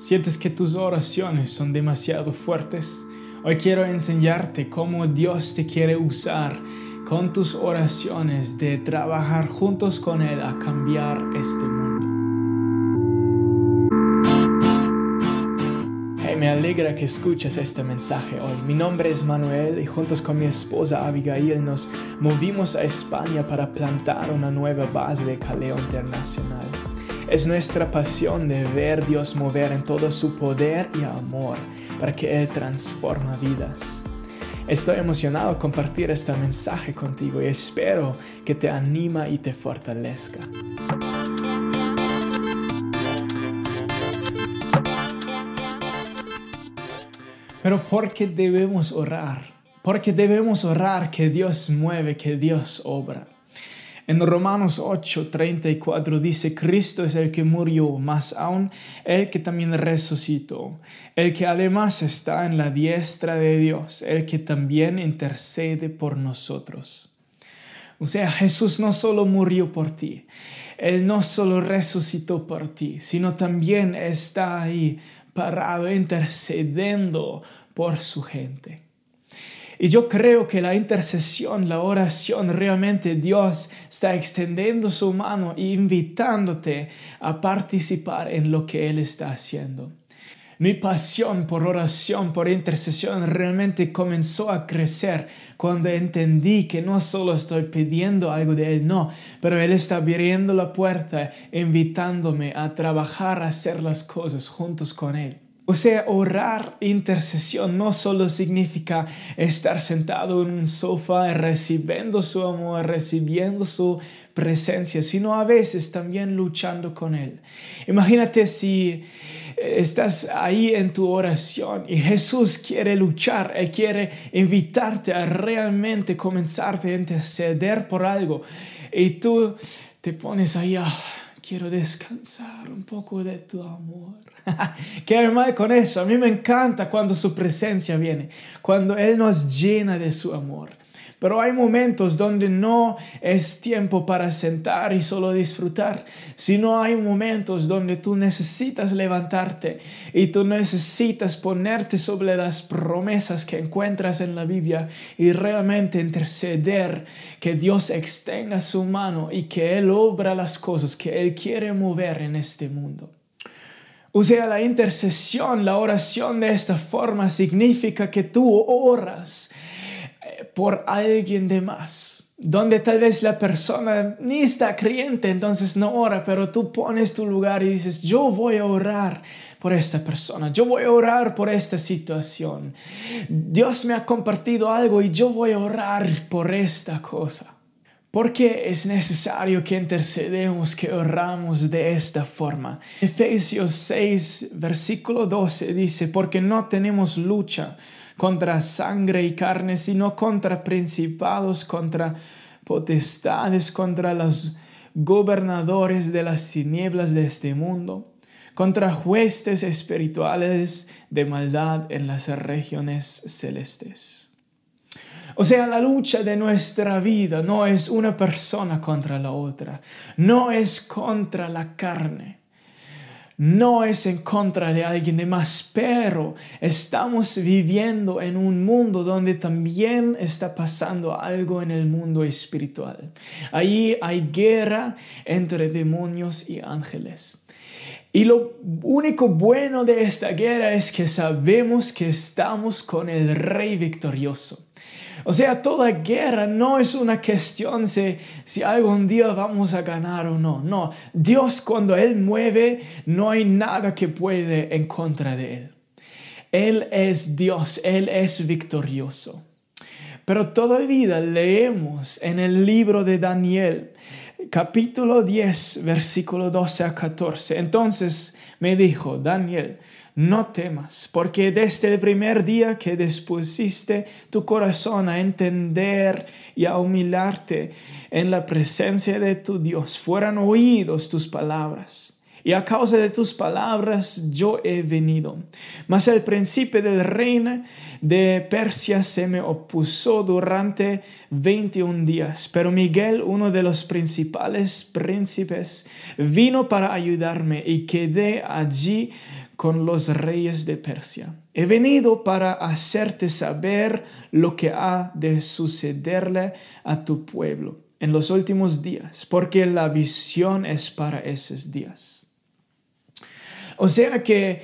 ¿Sientes que tus oraciones son demasiado fuertes? Hoy quiero enseñarte cómo Dios te quiere usar con tus oraciones de trabajar juntos con Él a cambiar este mundo. Hey, me alegra que escuches este mensaje hoy. Mi nombre es Manuel y juntos con mi esposa Abigail nos movimos a España para plantar una nueva base de Caleo Internacional. Es nuestra pasión de ver Dios mover en todo su poder y amor para que Él transforma vidas. Estoy emocionado compartir este mensaje contigo y espero que te anima y te fortalezca. Pero ¿por qué debemos orar? Porque debemos orar que Dios mueve, que Dios obra. En Romanos 8:34 dice, Cristo es el que murió, más aún el que también resucitó, el que además está en la diestra de Dios, el que también intercede por nosotros. O sea, Jesús no solo murió por ti, Él no solo resucitó por ti, sino también está ahí parado intercediendo por su gente. Y yo creo que la intercesión, la oración, realmente Dios está extendiendo su mano e invitándote a participar en lo que Él está haciendo. Mi pasión por oración, por intercesión, realmente comenzó a crecer cuando entendí que no solo estoy pidiendo algo de Él, no, pero Él está abriendo la puerta, invitándome a trabajar, a hacer las cosas juntos con Él. O sea, orar intercesión no solo significa estar sentado en un sofá recibiendo su amor, recibiendo su presencia, sino a veces también luchando con Él. Imagínate si estás ahí en tu oración y Jesús quiere luchar, Él quiere invitarte a realmente comenzar a interceder por algo y tú te pones ahí, ah, quiero descansar un poco de tu amor. Qué mal con eso. A mí me encanta cuando su presencia viene, cuando Él nos llena de su amor. Pero hay momentos donde no es tiempo para sentar y solo disfrutar, sino hay momentos donde tú necesitas levantarte y tú necesitas ponerte sobre las promesas que encuentras en la Biblia y realmente interceder que Dios extenga su mano y que Él obra las cosas que Él quiere mover en este mundo. O sea, la intercesión, la oración de esta forma significa que tú oras eh, por alguien de más, donde tal vez la persona ni está creyente, entonces no ora, pero tú pones tu lugar y dices, yo voy a orar por esta persona, yo voy a orar por esta situación. Dios me ha compartido algo y yo voy a orar por esta cosa. Porque es necesario que intercedemos, que oramos de esta forma. Efesios 6, versículo 12 dice, porque no tenemos lucha contra sangre y carne, sino contra principados, contra potestades, contra los gobernadores de las tinieblas de este mundo, contra jueces espirituales de maldad en las regiones celestes. O sea, la lucha de nuestra vida no es una persona contra la otra, no es contra la carne, no es en contra de alguien más, pero estamos viviendo en un mundo donde también está pasando algo en el mundo espiritual. Ahí hay guerra entre demonios y ángeles. Y lo único bueno de esta guerra es que sabemos que estamos con el rey victorioso. O sea, toda guerra no es una cuestión de si algún día vamos a ganar o no. No, Dios cuando Él mueve, no hay nada que puede en contra de Él. Él es Dios, Él es victorioso. Pero todavía leemos en el libro de Daniel, capítulo 10, versículo 12 a 14. Entonces me dijo, Daniel, no temas, porque desde el primer día que dispusiste tu corazón a entender y a humillarte en la presencia de tu Dios, fueran oídos tus palabras. Y a causa de tus palabras yo he venido. Mas el príncipe del reino de Persia se me opuso durante veintiún días. Pero Miguel, uno de los principales príncipes, vino para ayudarme y quedé allí con los reyes de Persia. He venido para hacerte saber lo que ha de sucederle a tu pueblo en los últimos días, porque la visión es para esos días. O sea que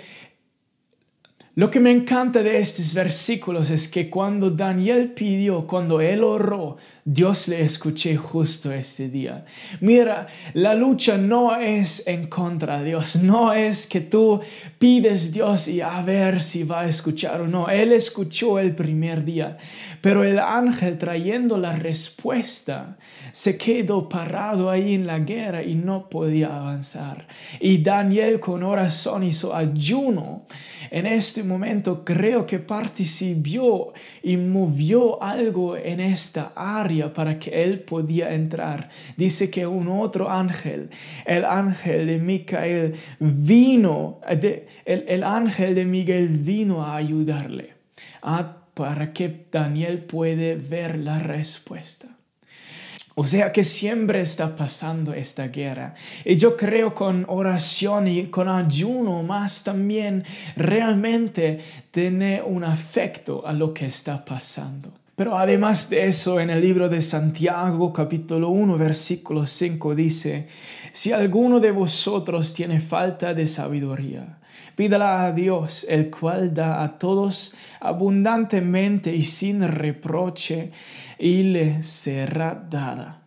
lo que me encanta de estos versículos es que cuando Daniel pidió, cuando él oró, Dios le escuché justo este día. Mira, la lucha no es en contra de Dios, no es que tú pides Dios y a ver si va a escuchar o no. Él escuchó el primer día, pero el ángel trayendo la respuesta se quedó parado ahí en la guerra y no podía avanzar. Y Daniel con oración hizo ayuno en este momento creo que participó y movió algo en esta área para que él podía entrar. Dice que un otro ángel, el ángel de Micael, vino, el, ángel de Miguel vino a ayudarle para que Daniel puede ver la respuesta. O sea que siempre está pasando esta guerra. Y yo creo con oración y con ayuno más también realmente tiene un afecto a lo que está pasando. Pero además de eso, en el libro de Santiago capítulo 1 versículo 5 dice, si alguno de vosotros tiene falta de sabiduría, pídala a Dios, el cual da a todos abundantemente y sin reproche y le será dada.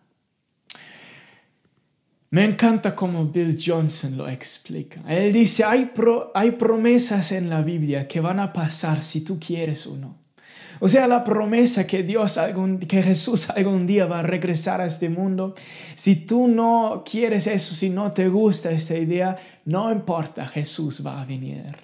Me encanta como Bill Johnson lo explica. Él dice, hay, hay promesas en la Biblia que van a pasar si tú quieres o no. O sea, la promesa que Dios, algún, que Jesús algún día va a regresar a este mundo, si tú no quieres eso, si no te gusta esta idea, no importa, Jesús va a venir.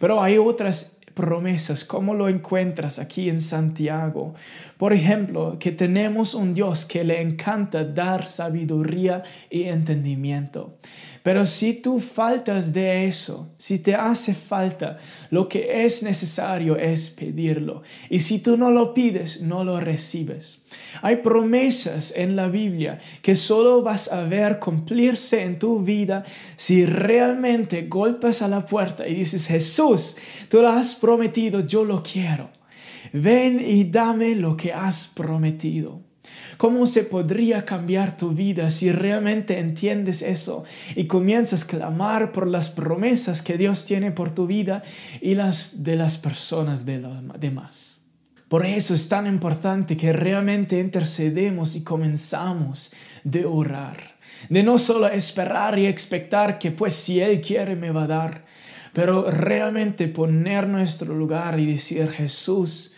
Pero hay otras promesas, ¿cómo lo encuentras aquí en Santiago? Por ejemplo, que tenemos un Dios que le encanta dar sabiduría y entendimiento. Pero si tú faltas de eso, si te hace falta, lo que es necesario es pedirlo. Y si tú no lo pides, no lo recibes. Hay promesas en la Biblia que solo vas a ver cumplirse en tu vida si realmente golpes a la puerta y dices, Jesús, tú lo has prometido, yo lo quiero. Ven y dame lo que has prometido. ¿Cómo se podría cambiar tu vida si realmente entiendes eso y comienzas a clamar por las promesas que Dios tiene por tu vida y las de las personas de los demás? Por eso es tan importante que realmente intercedemos y comenzamos de orar, de no solo esperar y expectar que pues si Él quiere me va a dar, pero realmente poner nuestro lugar y decir Jesús,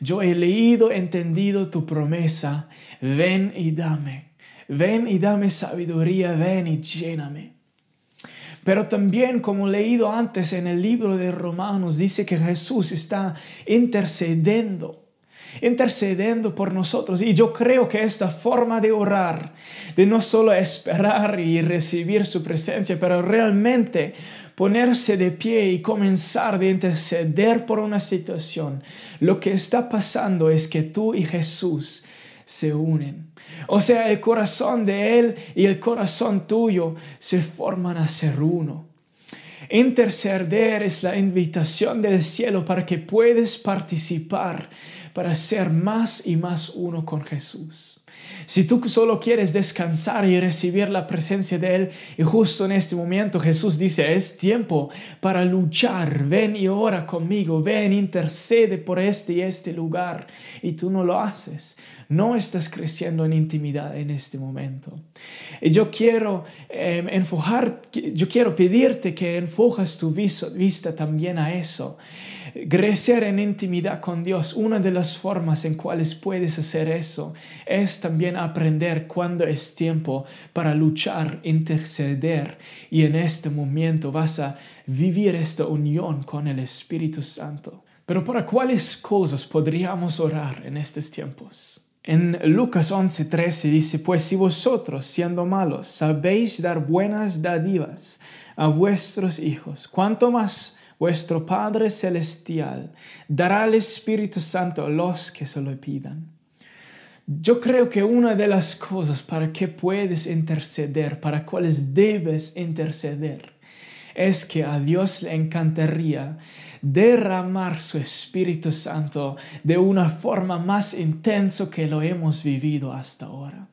yo he leído, entendido tu promesa ven y dame, ven y dame sabiduría, ven y lléname. Pero también, como leído antes en el libro de Romanos, dice que Jesús está intercediendo, intercediendo por nosotros. Y yo creo que esta forma de orar, de no solo esperar y recibir su presencia, pero realmente ponerse de pie y comenzar de interceder por una situación, lo que está pasando es que tú y Jesús se unen. O sea, el corazón de Él y el corazón tuyo se forman a ser uno. Interceder es la invitación del cielo para que puedas participar, para ser más y más uno con Jesús. Si tú solo quieres descansar y recibir la presencia de Él, y justo en este momento Jesús dice, es tiempo para luchar, ven y ora conmigo, ven, intercede por este y este lugar, y tú no lo haces, no estás creciendo en intimidad en este momento. Y yo quiero eh, enfocar, yo quiero pedirte que enfojas tu vista también a eso. Crecer en intimidad con Dios, una de las formas en cuales puedes hacer eso es también aprender cuándo es tiempo para luchar, interceder y en este momento vas a vivir esta unión con el Espíritu Santo. Pero ¿para cuáles cosas podríamos orar en estos tiempos? En Lucas 11:13 dice, pues si vosotros, siendo malos, sabéis dar buenas dádivas a vuestros hijos, ¿cuánto más vuestro Padre Celestial dará el Espíritu Santo a los que se lo pidan. Yo creo que una de las cosas para que puedes interceder, para cuales debes interceder, es que a Dios le encantaría derramar su Espíritu Santo de una forma más intensa que lo hemos vivido hasta ahora.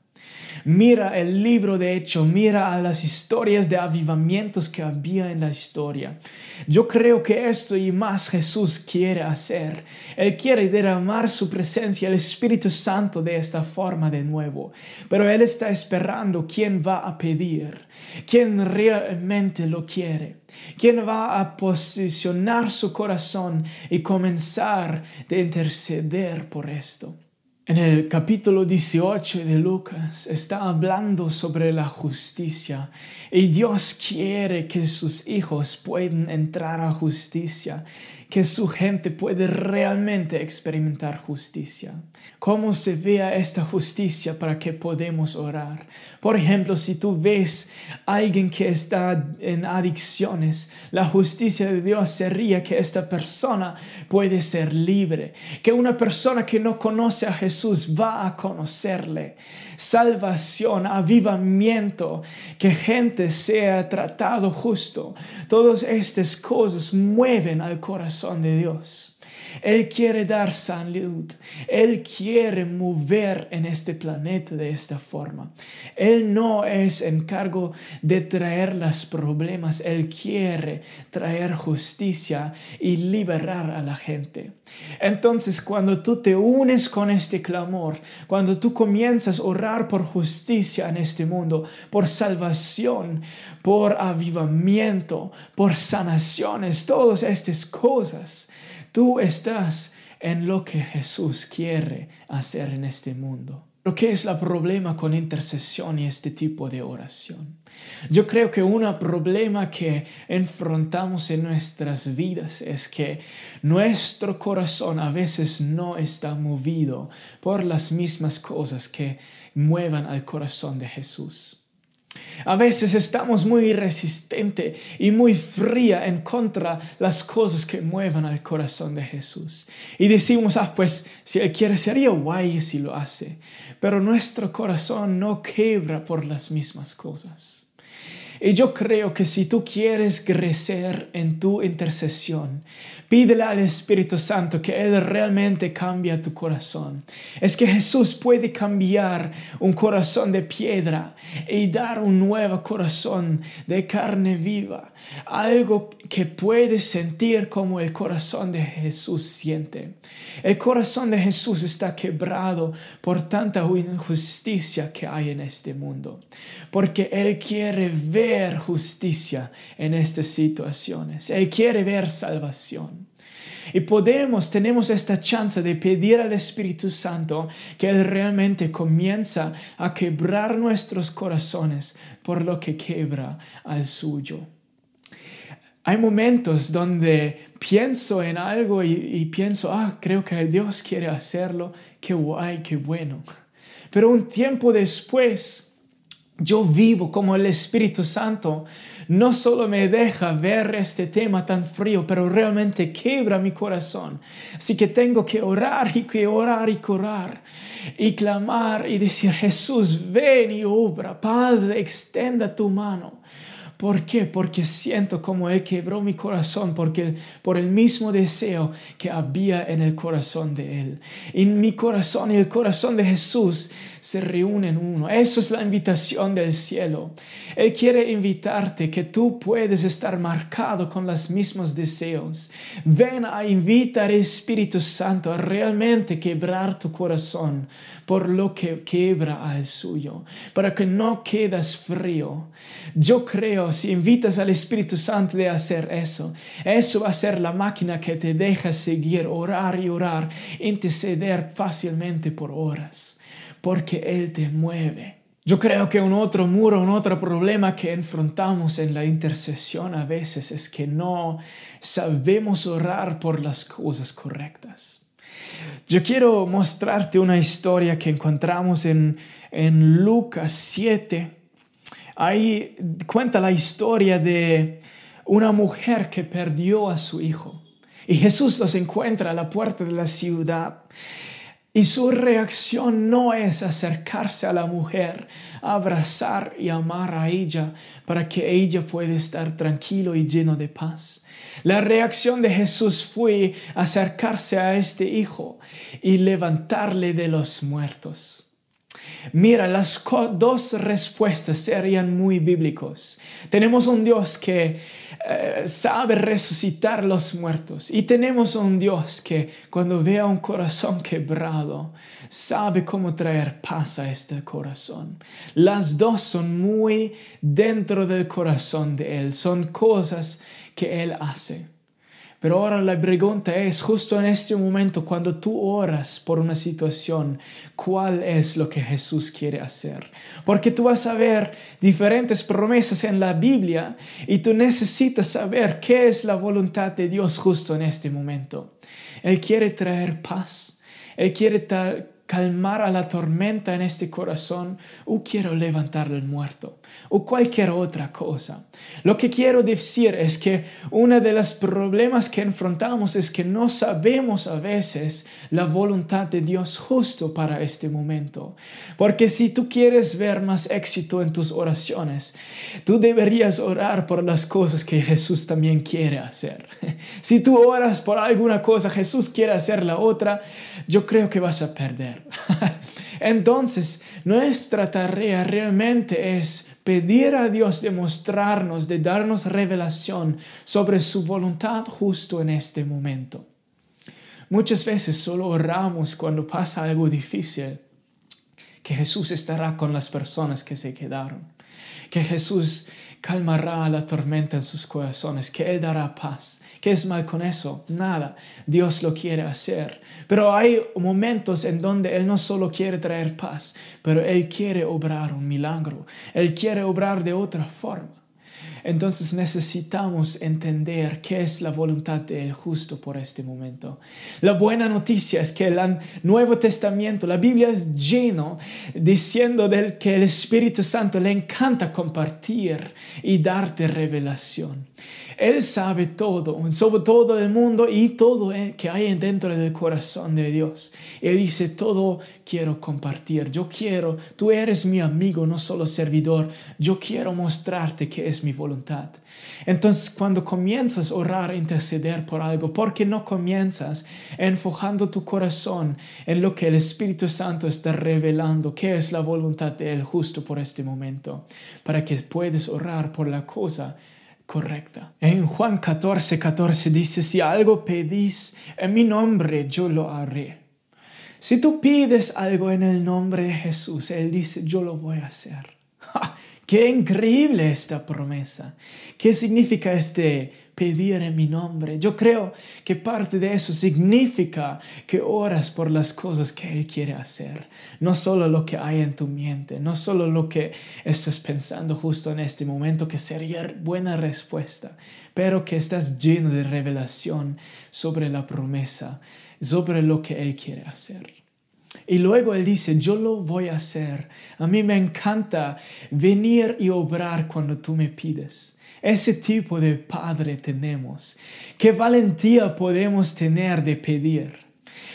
Mira el libro de hecho, mira a las historias de avivamientos que había en la historia. Yo creo que esto y más Jesús quiere hacer. Él quiere derramar su presencia, el Espíritu Santo de esta forma de nuevo. Pero Él está esperando quién va a pedir, quién realmente lo quiere. ¿Quién va a posicionar su corazón y comenzar de interceder por esto? En el capítulo 18 de Lucas está hablando sobre la justicia y Dios quiere que sus hijos puedan entrar a justicia, que su gente puede realmente experimentar justicia. ¿Cómo se vea esta justicia para que podamos orar? Por ejemplo, si tú ves a alguien que está en adicciones, la justicia de Dios sería que esta persona puede ser libre, que una persona que no conoce a Jesús va a conocerle. Salvación, avivamiento, que gente sea tratado justo. Todas estas cosas mueven al corazón de Dios. Él quiere dar salud. Él quiere mover en este planeta de esta forma. Él no es encargo de traer los problemas. Él quiere traer justicia y liberar a la gente. Entonces, cuando tú te unes con este clamor, cuando tú comienzas a orar por justicia en este mundo, por salvación, por avivamiento, por sanaciones, todas estas cosas, Tú estás en lo que Jesús quiere hacer en este mundo. Pero ¿qué es el problema con intercesión y este tipo de oración? Yo creo que un problema que enfrentamos en nuestras vidas es que nuestro corazón a veces no está movido por las mismas cosas que muevan al corazón de Jesús. A veces estamos muy resistentes y muy fría en contra las cosas que muevan al corazón de Jesús. Y decimos, ah, pues si Él quiere, sería guay si lo hace. Pero nuestro corazón no quebra por las mismas cosas. Y yo creo que si tú quieres crecer en tu intercesión, pídele al Espíritu Santo que Él realmente cambie tu corazón. Es que Jesús puede cambiar un corazón de piedra y dar un nuevo corazón de carne viva. Algo que puedes sentir como el corazón de Jesús siente. El corazón de Jesús está quebrado por tanta injusticia que hay en este mundo. Porque Él quiere ver justicia en estas situaciones. Él quiere ver salvación. Y podemos, tenemos esta chance de pedir al Espíritu Santo que Él realmente comienza a quebrar nuestros corazones por lo que quebra al suyo. Hay momentos donde pienso en algo y, pienso, ah, creo que Dios quiere hacerlo, qué guay, qué bueno. Pero un tiempo después, yo vivo como el Espíritu Santo no solo me deja ver este tema tan frío, pero realmente quebra mi corazón. Así que tengo que orar y que orar y orar y clamar y decir, Jesús, ven y obra, Padre, extenda tu mano. ¿Por qué? Porque siento como Él quebró mi corazón, porque por el mismo deseo que había en el corazón de Él. En mi corazón y el corazón de Jesús se reúnen uno. Eso es la invitación del cielo. Él quiere invitarte que tú puedes estar marcado con los mismos deseos. Ven a invitar al Espíritu Santo a realmente quebrar tu corazón por lo que quebra al suyo, para que no quedas frío. Yo creo, si invitas al Espíritu Santo de hacer eso, eso va a ser la máquina que te deja seguir, orar y orar, interceder fácilmente por horas porque Él te mueve. Yo creo que un otro muro, un otro problema que enfrentamos en la intercesión a veces es que no sabemos orar por las cosas correctas. Yo quiero mostrarte una historia que encontramos en, en Lucas 7. Ahí cuenta la historia de una mujer que perdió a su hijo. Y Jesús los encuentra a la puerta de la ciudad Y su reacción no es acercarse a la mujer, abrazar y amar a ella para que ella pueda estar tranquilo y lleno de paz. La reacción de Jesús fue acercarse a este hijo y levantarle de los muertos. Mira, las dos respuestas serían muy bíblicos. Tenemos un Dios que eh, sabe resucitar los muertos y tenemos un Dios que cuando vea un corazón quebrado, sabe cómo traer paz a este corazón. Las dos son muy dentro del corazón de Él, son cosas que Él hace. Pero ahora la pregunta es, justo en este momento, cuando tú oras por una situación, ¿cuál es lo que Jesús quiere hacer? Porque tú vas a ver diferentes promesas en la Biblia y tú necesitas saber qué es la voluntad de Dios justo en este momento. Él quiere traer paz. Él quiere calmar a la tormenta en este corazón o quiero levantar el muerto o cualquier otra cosa. Lo que quiero decir es que uno de los problemas que enfrentamos es que no sabemos a veces la voluntad de Dios justo para este momento. Porque si tú quieres ver más éxito en tus oraciones, tú deberías orar por las cosas que Jesús también quiere hacer. Si tú oras por alguna cosa, Jesús quiere hacer la otra, yo creo que vas a perder. Entonces, nuestra tarea realmente es pedir a Dios de mostrarnos, de darnos revelación sobre su voluntad justo en este momento. Muchas veces solo oramos cuando pasa algo difícil, que Jesús estará con las personas que se quedaron, que Jesús calmará la tormenta en sus corazones, que Él dará paz. ¿Qué es mal con eso? Nada. Dios lo quiere hacer. Pero hay momentos en donde Él no solo quiere traer paz, pero Él quiere obrar un milagro. Él quiere obrar de otra forma. Entonces necesitamos entender qué es la voluntad del justo por este momento. La buena noticia es que el Nuevo Testamento, la Biblia es lleno diciendo del que el Espíritu Santo le encanta compartir y darte revelación. Él sabe todo, sobre todo el mundo y todo que hay dentro del corazón de Dios. Él dice, todo quiero compartir. Yo quiero, tú eres mi amigo, no solo servidor. Yo quiero mostrarte que es mi voluntad. Entonces, cuando comienzas a orar, a interceder por algo, ¿por qué no comienzas enfocando tu corazón en lo que el Espíritu Santo está revelando, qué es la voluntad de Él justo por este momento, para que puedas orar por la cosa correcta. En Juan 14, 14 dice, si algo pedís en mi nombre, yo lo haré. Si tú pides algo en el nombre de Jesús, Él dice, yo lo voy a hacer. ¡Qué increíble esta promesa! ¿Qué significa este pedir en mi nombre? Yo creo que parte de eso significa que oras por las cosas que Él quiere hacer, no solo lo que hay en tu mente, no solo lo que estás pensando justo en este momento, que sería buena respuesta, pero que estás lleno de revelación sobre la promesa, sobre lo que Él quiere hacer. Y luego él dice, yo lo voy a hacer. A mí me encanta venir y obrar cuando tú me pides. Ese tipo de Padre tenemos. Qué valentía podemos tener de pedir.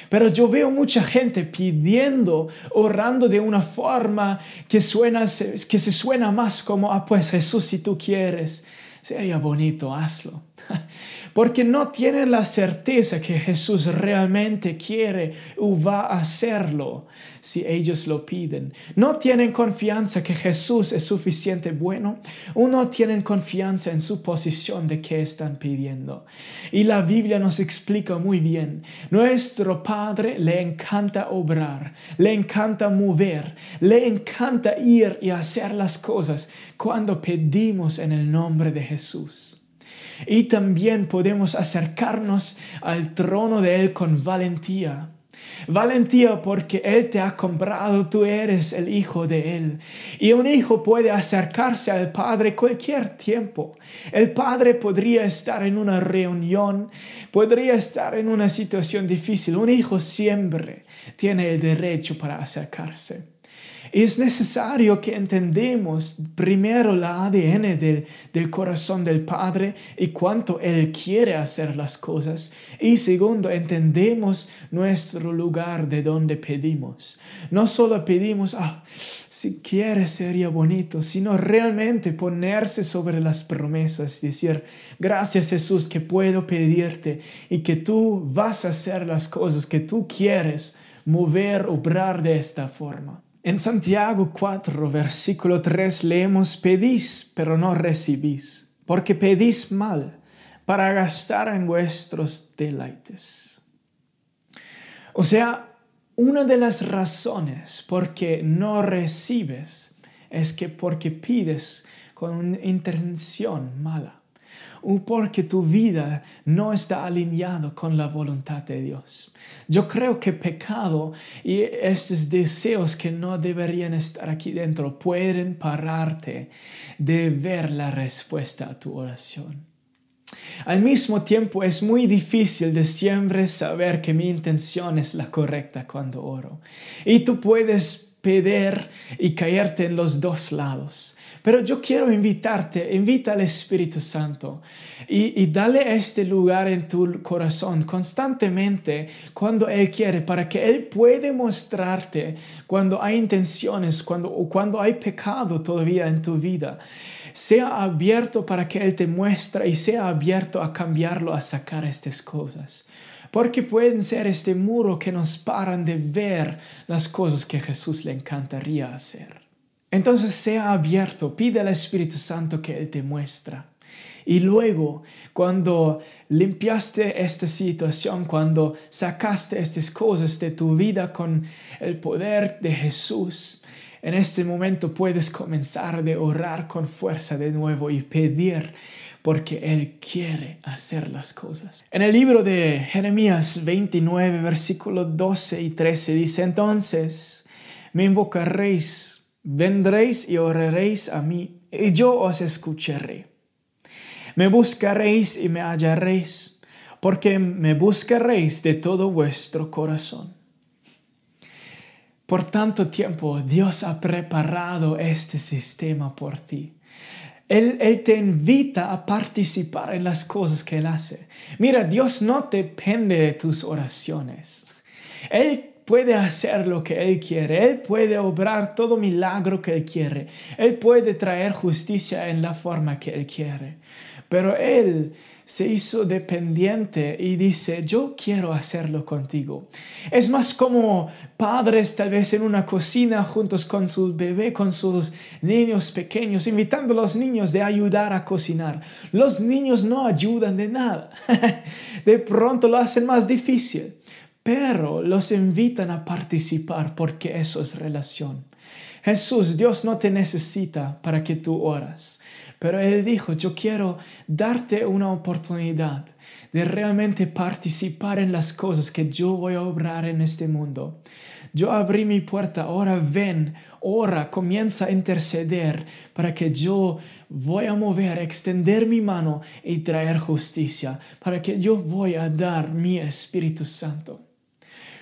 Pero yo veo mucha gente pidiendo, orando de una forma que, suena, que se suena más como, ah, pues Jesús, si tú quieres, sería bonito, hazlo. porque no tienen la certeza que Jesús realmente quiere o va a hacerlo si ellos lo piden. No tienen confianza que Jesús es suficiente bueno o no tienen confianza en su posición de que están pidiendo. Y la Biblia nos explica muy bien. Nuestro Padre le encanta obrar, le encanta mover, le encanta ir y hacer las cosas cuando pedimos en el nombre de Jesús. Y también podemos acercarnos al trono de Él con valentía. Valentía porque Él te ha comprado, tú eres el hijo de Él. Y un hijo puede acercarse al Padre cualquier tiempo. El Padre podría estar en una reunión, podría estar en una situación difícil. Un hijo siempre tiene el derecho para acercarse. Es necesario que entendemos primero la ADN del, corazón del Padre y cuánto Él quiere hacer las cosas. Y segundo, entendemos nuestro lugar de donde pedimos. No solo pedimos, ah, si quieres sería bonito, sino realmente ponerse sobre las promesas decir, gracias Jesús que puedo pedirte y que tú vas a hacer las cosas que tú quieres mover, obrar de esta forma. En Santiago 4, versículo 3 leemos, pedís, pero no recibís, porque pedís mal, para gastar en vuestros deleites. O sea, una de las razones por que no recibes es que porque pides con una intención mala o porque tu vida no está alineado con la voluntad de Dios. Yo creo que pecado y esos deseos que no deberían estar aquí dentro pueden pararte de ver la respuesta a tu oración. Al mismo tiempo es muy difícil de siempre saber que mi intención es la correcta cuando oro. Y tú puedes pedir y caerte en los dos lados. Pero yo quiero invitarte, invita al Espíritu Santo y, y, dale este lugar en tu corazón constantemente cuando Él quiere, para que Él puede mostrarte cuando hay intenciones, cuando, cuando hay pecado todavía en tu vida. Sea abierto para que Él te muestre y sea abierto a cambiarlo, a sacar estas cosas porque pueden ser este muro que nos paran de ver las cosas que Jesús le encantaría hacer. Entonces sea abierto, pide al Espíritu Santo que Él te muestra. Y luego, cuando limpiaste esta situación, cuando sacaste estas cosas de tu vida con el poder de Jesús, en este momento puedes comenzar de orar con fuerza de nuevo y pedir porque Él quiere hacer las cosas. En el libro de Jeremías 29, versículos 12 y 13 dice, entonces me invocaréis vendréis y oraréis a mí, y yo os escucharé. Me buscaréis y me hallaréis, porque me buscaréis de todo vuestro corazón. Por tanto tiempo Dios ha preparado este sistema por ti. Él, él, te invita a participar en las cosas que Él hace. Mira, Dios no depende de tus oraciones. Él puede hacer lo que Él quiere. Él puede obrar todo milagro que Él quiere. Él puede traer justicia en la forma que Él quiere. Pero Él se hizo dependiente y dice, yo quiero hacerlo contigo. Es más como padres tal vez en una cocina juntos con su bebé, con sus niños pequeños, invitando a los niños de ayudar a cocinar. Los niños no ayudan de nada. de pronto lo hacen más difícil pero los invitan a participar porque eso es relación. Jesús, Dios no te necesita para que tú oras, pero Él dijo, yo quiero darte una oportunidad de realmente participar en las cosas que yo voy a obrar en este mundo. Yo abrí mi puerta, ahora ven, ora, comienza a interceder para que yo voy a mover, extender mi mano y traer justicia, para que yo voy a dar mi Espíritu Santo.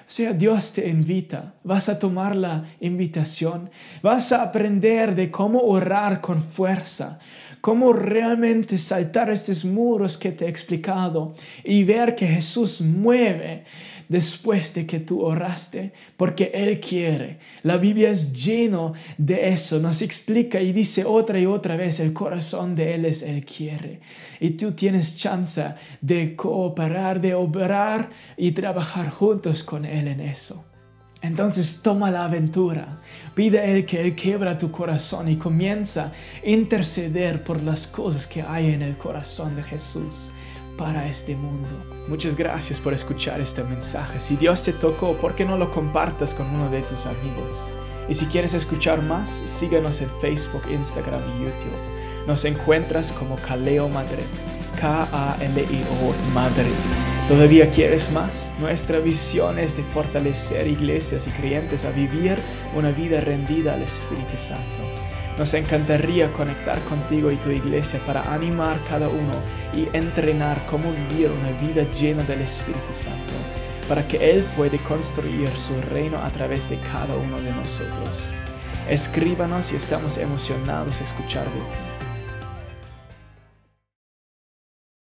Sea, Dios te invita, vas a tomar la invitación, vas a aprender de cómo orar con fuerza, cómo realmente saltar estos muros que te he explicado y ver que Jesús mueve después de que tú oraste, porque Él quiere. La Biblia es lleno de eso, nos explica y dice otra y otra vez, el corazón de Él es Él quiere. Y tú tienes chance de cooperar, de obrar y trabajar juntos con Él en eso. Entonces toma la aventura, pide a Él que Él quiebra tu corazón y comienza a interceder por las cosas que hay en el corazón de Jesús para este mundo. Muchas gracias por escuchar este mensaje. Si Dios te tocó, ¿por qué no lo compartas con uno de tus amigos? Y si quieres escuchar más, síguenos en Facebook, Instagram y YouTube. Nos encuentras como Kaleo Madrid. K-A-L-E-O Madrid. ¿Todavía quieres más? Nuestra visión es de fortalecer iglesias y creyentes a vivir una vida rendida al Espíritu Santo. Nos encantaría conectar contigo y tu iglesia para animar cada uno y entrenar cómo vivir una vida llena del Espíritu Santo, para que Él pueda construir su reino a través de cada uno de nosotros. Escríbanos y estamos emocionados de escuchar de ti.